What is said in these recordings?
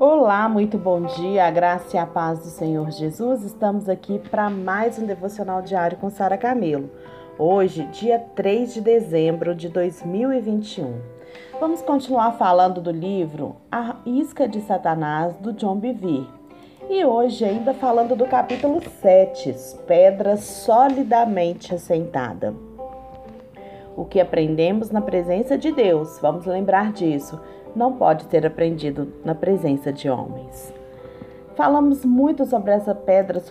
Olá, muito bom dia, a graça e a paz do Senhor Jesus. Estamos aqui para mais um devocional diário com Sara Camelo. Hoje, dia 3 de dezembro de 2021. Vamos continuar falando do livro A Isca de Satanás, do John Bevere. E hoje, ainda falando do capítulo 7, Pedra Solidamente Assentada. O que aprendemos na presença de Deus, vamos lembrar disso não pode ser aprendido na presença de homens. Falamos muito sobre essa pedra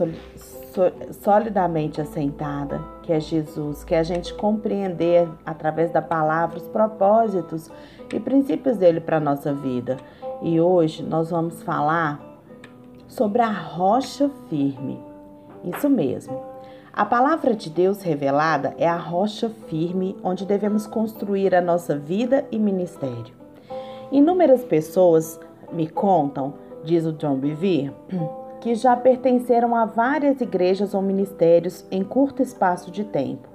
solidamente assentada, que é Jesus, que é a gente compreender através da palavra os propósitos e princípios dele para a nossa vida. E hoje nós vamos falar sobre a rocha firme. Isso mesmo. A palavra de Deus revelada é a rocha firme onde devemos construir a nossa vida e ministério. Inúmeras pessoas me contam, diz o John Bevere, que já pertenceram a várias igrejas ou ministérios em curto espaço de tempo.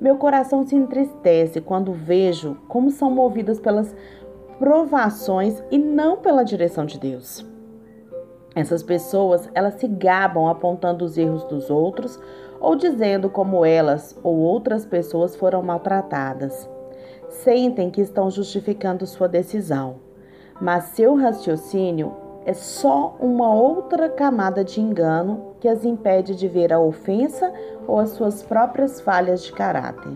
Meu coração se entristece quando vejo como são movidas pelas provações e não pela direção de Deus. Essas pessoas, elas se gabam apontando os erros dos outros ou dizendo como elas ou outras pessoas foram maltratadas sentem que estão justificando sua decisão, mas seu raciocínio é só uma outra camada de engano que as impede de ver a ofensa ou as suas próprias falhas de caráter.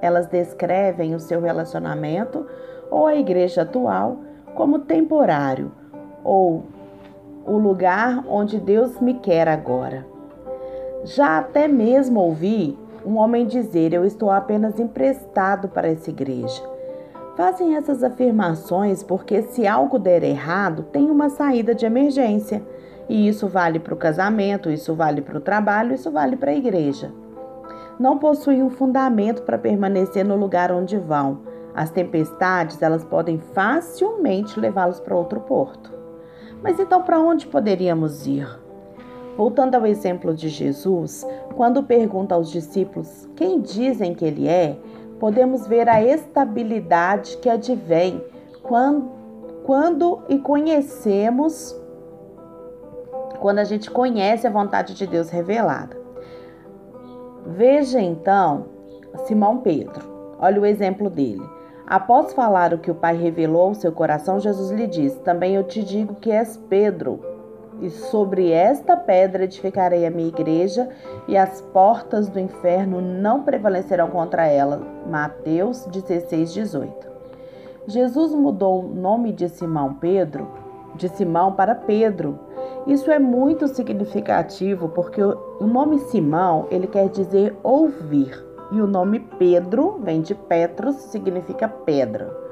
Elas descrevem o seu relacionamento ou a igreja atual como temporário ou o lugar onde Deus me quer agora. Já até mesmo ouvi um homem dizer: Eu estou apenas emprestado para essa igreja. Fazem essas afirmações porque, se algo der errado, tem uma saída de emergência. E isso vale para o casamento, isso vale para o trabalho, isso vale para a igreja. Não possuem um fundamento para permanecer no lugar onde vão. As tempestades, elas podem facilmente levá-los para outro porto. Mas então para onde poderíamos ir? Voltando ao exemplo de Jesus, quando pergunta aos discípulos quem dizem que ele é, podemos ver a estabilidade que advém quando, quando e conhecemos, quando a gente conhece a vontade de Deus revelada. Veja então Simão Pedro, olha o exemplo dele. Após falar o que o Pai revelou ao seu coração, Jesus lhe disse: Também eu te digo que és Pedro e sobre esta pedra edificarei a minha igreja, e as portas do inferno não prevalecerão contra ela. Mateus 16, 18. Jesus mudou o nome de Simão Pedro, de Simão para Pedro. Isso é muito significativo porque o nome Simão, ele quer dizer ouvir, e o nome Pedro vem de Petros, significa pedra.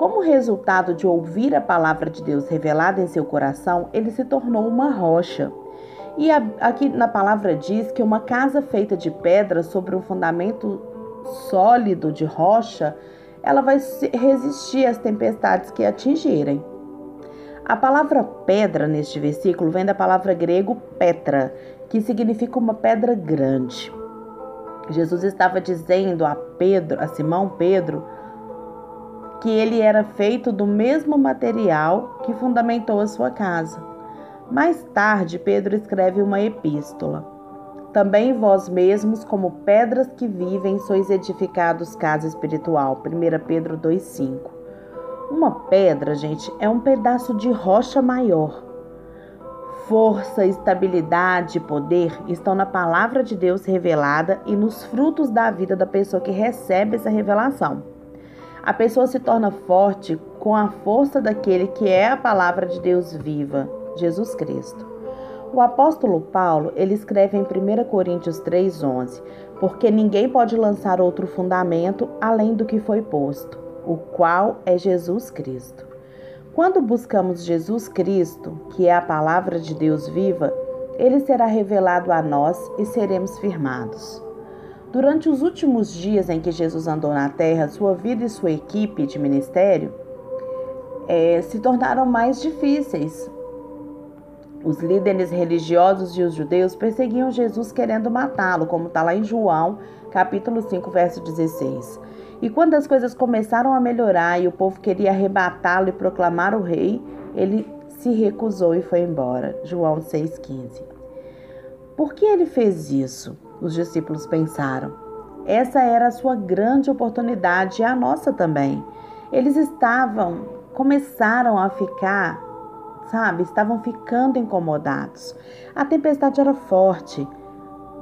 Como resultado de ouvir a palavra de Deus revelada em seu coração, ele se tornou uma rocha. E aqui na palavra diz que uma casa feita de pedra sobre um fundamento sólido de rocha, ela vai resistir às tempestades que atingirem. A palavra pedra neste versículo vem da palavra grego petra, que significa uma pedra grande. Jesus estava dizendo a Pedro, a Simão Pedro, que ele era feito do mesmo material que fundamentou a sua casa. Mais tarde, Pedro escreve uma epístola. Também vós mesmos, como pedras que vivem, sois edificados casa espiritual. 1 Pedro 2,5. Uma pedra, gente, é um pedaço de rocha maior. Força, estabilidade poder estão na palavra de Deus revelada e nos frutos da vida da pessoa que recebe essa revelação. A pessoa se torna forte com a força daquele que é a palavra de Deus viva, Jesus Cristo. O apóstolo Paulo, ele escreve em 1 Coríntios 3:11, porque ninguém pode lançar outro fundamento além do que foi posto, o qual é Jesus Cristo. Quando buscamos Jesus Cristo, que é a palavra de Deus viva, ele será revelado a nós e seremos firmados. Durante os últimos dias em que Jesus andou na terra, sua vida e sua equipe de ministério é, se tornaram mais difíceis. Os líderes religiosos e os judeus perseguiam Jesus querendo matá-lo, como está lá em João, capítulo 5, verso 16. E quando as coisas começaram a melhorar e o povo queria arrebatá-lo e proclamar o rei, ele se recusou e foi embora. João 6,15. Por que ele fez isso? Os discípulos pensaram. Essa era a sua grande oportunidade e a nossa também. Eles estavam, começaram a ficar, sabe, estavam ficando incomodados. A tempestade era forte.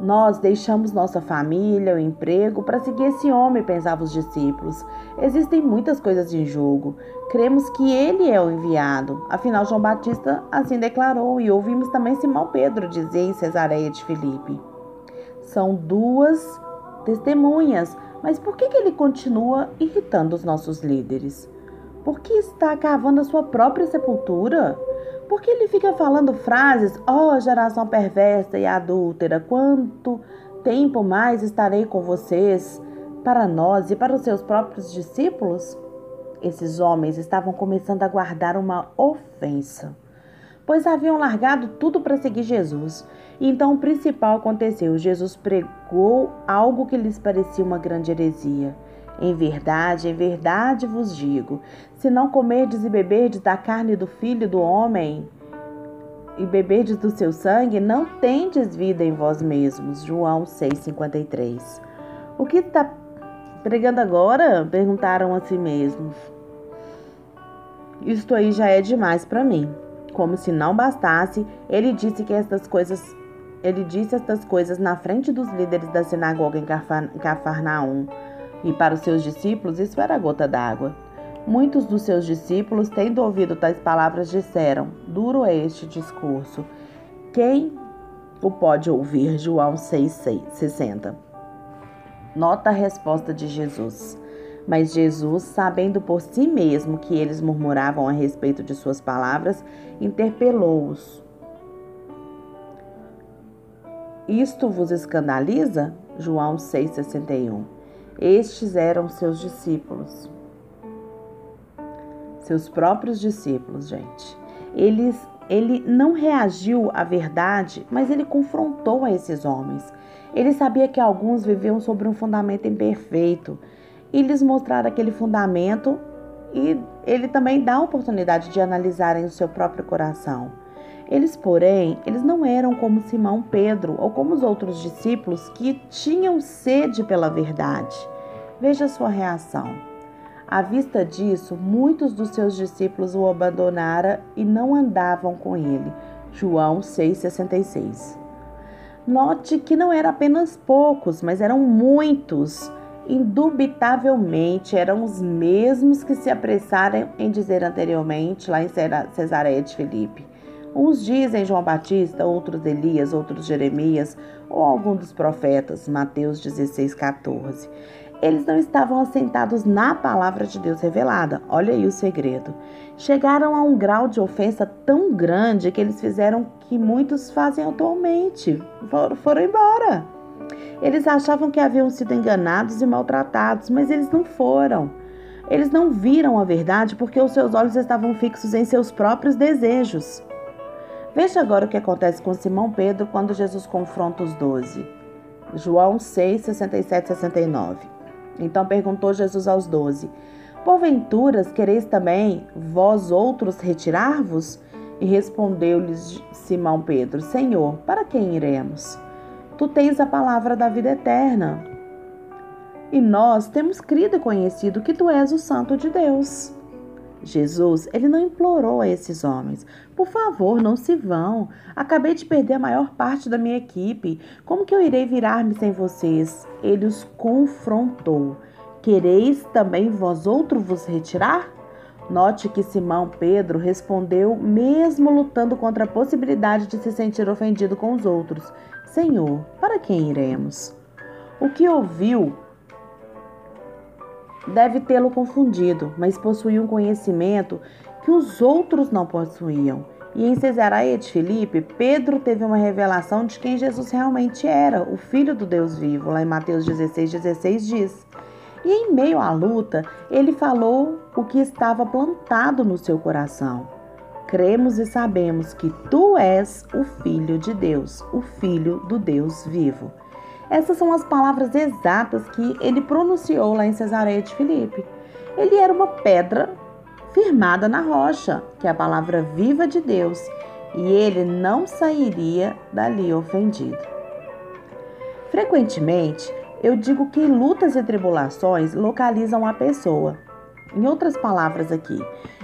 Nós deixamos nossa família, o emprego para seguir esse homem, pensavam os discípulos. Existem muitas coisas em jogo. Cremos que ele é o enviado. Afinal, João Batista assim declarou e ouvimos também Simão Pedro dizer em Cesareia de Filipe. São duas testemunhas, mas por que, que ele continua irritando os nossos líderes? Por que está cavando a sua própria sepultura? Por que ele fica falando frases, ó oh, geração perversa e adúltera, quanto tempo mais estarei com vocês para nós e para os seus próprios discípulos? Esses homens estavam começando a guardar uma ofensa, pois haviam largado tudo para seguir Jesus. Então o principal aconteceu: Jesus pregou algo que lhes parecia uma grande heresia. Em verdade, em verdade vos digo: se não comerdes e beberdes da carne do filho do homem e beberdes do seu sangue, não tendes vida em vós mesmos. João 6,53. O que está pregando agora? Perguntaram a si mesmos. Isto aí já é demais para mim. Como se não bastasse, ele disse que estas coisas ele disse estas coisas na frente dos líderes da sinagoga em Cafarnaum. E para os seus discípulos isso era gota d'água. Muitos dos seus discípulos, tendo ouvido tais palavras, disseram: Duro é este discurso. Quem o pode ouvir? João 6,60. Nota a resposta de Jesus. Mas Jesus, sabendo por si mesmo que eles murmuravam a respeito de suas palavras, interpelou-os. Isto vos escandaliza? João 6,61. Estes eram seus discípulos. Seus próprios discípulos, gente. Eles, ele não reagiu à verdade, mas ele confrontou a esses homens. Ele sabia que alguns viviam sobre um fundamento imperfeito e lhes mostrar aquele fundamento e ele também dá a oportunidade de analisarem o seu próprio coração. Eles, porém, eles não eram como Simão Pedro ou como os outros discípulos que tinham sede pela verdade. Veja sua reação. À vista disso, muitos dos seus discípulos o abandonaram e não andavam com ele. João 6,66. Note que não eram apenas poucos, mas eram muitos. Indubitavelmente eram os mesmos que se apressaram em dizer anteriormente, lá em Cesareia de Filipe. Uns dizem João Batista, outros Elias, outros Jeremias ou algum dos profetas, Mateus 16, 14. Eles não estavam assentados na palavra de Deus revelada. Olha aí o segredo. Chegaram a um grau de ofensa tão grande que eles fizeram que muitos fazem atualmente. For, foram embora. Eles achavam que haviam sido enganados e maltratados, mas eles não foram. Eles não viram a verdade porque os seus olhos estavam fixos em seus próprios desejos. Veja agora o que acontece com Simão Pedro quando Jesus confronta os doze. João 6, 67 69. Então perguntou Jesus aos doze: Porventura quereis também vós outros retirar-vos? E respondeu-lhes Simão Pedro: Senhor, para quem iremos? Tu tens a palavra da vida eterna. E nós temos crido e conhecido que tu és o Santo de Deus. Jesus, ele não implorou a esses homens: por favor, não se vão. Acabei de perder a maior parte da minha equipe. Como que eu irei virar-me sem vocês? Ele os confrontou: Quereis também vós outro vos retirar? Note que Simão Pedro respondeu, mesmo lutando contra a possibilidade de se sentir ofendido com os outros: Senhor, para quem iremos? O que ouviu deve tê-lo confundido, mas possuía um conhecimento que os outros não possuíam. E em Cesareia de Filipe, Pedro teve uma revelação de quem Jesus realmente era, o Filho do Deus vivo. Lá em Mateus 16, 16 diz. E em meio à luta, ele falou o que estava plantado no seu coração. Cremos e sabemos que tu és o Filho de Deus, o Filho do Deus vivo. Essas são as palavras exatas que ele pronunciou lá em Cesareia de Filipe. Ele era uma pedra firmada na rocha, que é a palavra viva de Deus, e ele não sairia dali ofendido. Frequentemente, eu digo que lutas e tribulações localizam a pessoa. Em outras palavras aqui,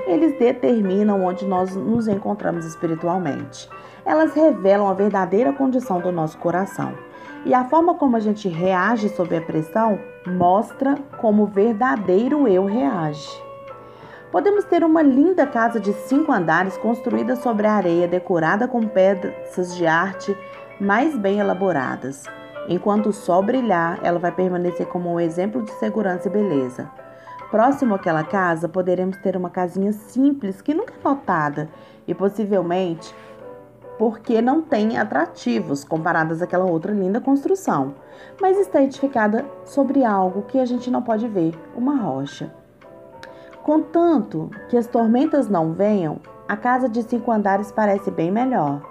eles determinam onde nós nos encontramos espiritualmente. Elas revelam a verdadeira condição do nosso coração. E a forma como a gente reage sob a pressão mostra como o verdadeiro eu reage. Podemos ter uma linda casa de cinco andares construída sobre a areia, decorada com peças de arte mais bem elaboradas. Enquanto o sol brilhar, ela vai permanecer como um exemplo de segurança e beleza. Próximo àquela casa, poderemos ter uma casinha simples que nunca é notada e possivelmente porque não tem atrativos comparadas àquela outra linda construção, mas está edificada sobre algo que a gente não pode ver, uma rocha. Contanto que as tormentas não venham, a casa de cinco andares parece bem melhor.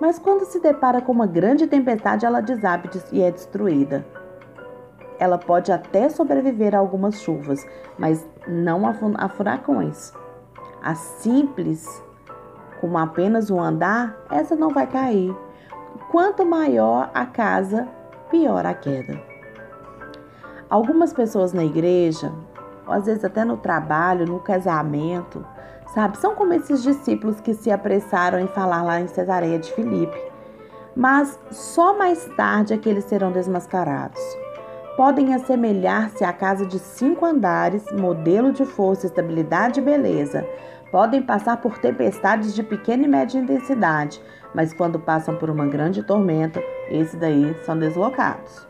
Mas quando se depara com uma grande tempestade, ela desabe e é destruída. Ela pode até sobreviver a algumas chuvas, mas não a furacões. A simples com apenas um andar, essa não vai cair. Quanto maior a casa, pior a queda. Algumas pessoas na igreja, às vezes até no trabalho, no casamento, sabe, são como esses discípulos que se apressaram em falar lá em Cesareia de Filipe. Mas só mais tarde é que eles serão desmascarados. Podem assemelhar-se à casa de cinco andares, modelo de força, estabilidade e beleza, Podem passar por tempestades de pequena e média intensidade, mas quando passam por uma grande tormenta, esses daí são deslocados.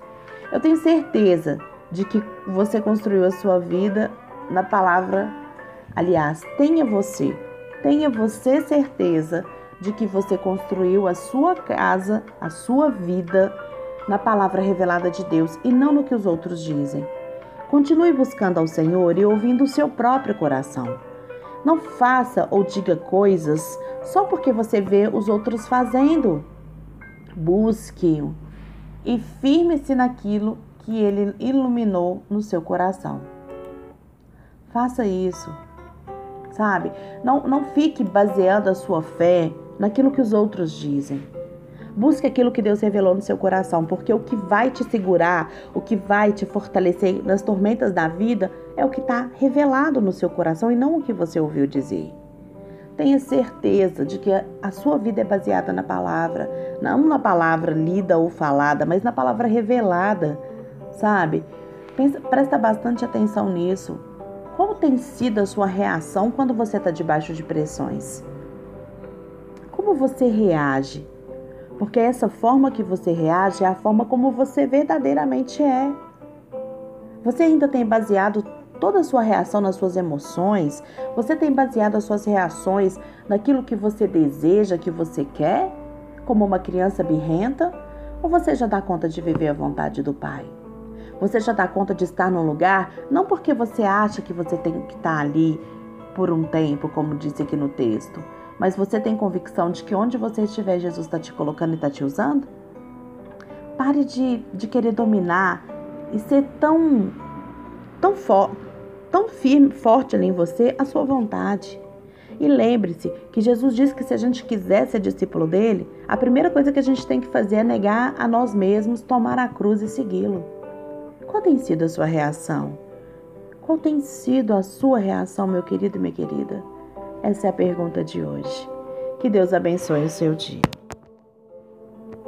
Eu tenho certeza de que você construiu a sua vida na palavra. Aliás, tenha você, tenha você certeza de que você construiu a sua casa, a sua vida na palavra revelada de Deus e não no que os outros dizem. Continue buscando ao Senhor e ouvindo o seu próprio coração. Não faça ou diga coisas só porque você vê os outros fazendo. Busque e firme-se naquilo que ele iluminou no seu coração. Faça isso, sabe? Não, não fique baseando a sua fé naquilo que os outros dizem. Busque aquilo que Deus revelou no seu coração, porque o que vai te segurar, o que vai te fortalecer nas tormentas da vida é o que está revelado no seu coração e não o que você ouviu dizer. Tenha certeza de que a sua vida é baseada na palavra, não na palavra lida ou falada, mas na palavra revelada, sabe? Pensa, presta bastante atenção nisso. Como tem sido a sua reação quando você está debaixo de pressões? Como você reage? Porque essa forma que você reage é a forma como você verdadeiramente é. Você ainda tem baseado toda a sua reação nas suas emoções? Você tem baseado as suas reações naquilo que você deseja, que você quer? Como uma criança birrenta? Ou você já dá conta de viver a vontade do Pai? Você já dá conta de estar num lugar não porque você acha que você tem que estar ali por um tempo, como disse aqui no texto, mas você tem convicção de que onde você estiver, Jesus está te colocando e está te usando? Pare de, de querer dominar e ser tão, tão, for, tão firme, forte ali em você, a sua vontade. E lembre-se que Jesus disse que se a gente quiser ser discípulo dele, a primeira coisa que a gente tem que fazer é negar a nós mesmos, tomar a cruz e segui-lo. Qual tem sido a sua reação? Qual tem sido a sua reação, meu querido e minha querida? Essa é a pergunta de hoje. Que Deus abençoe o seu dia.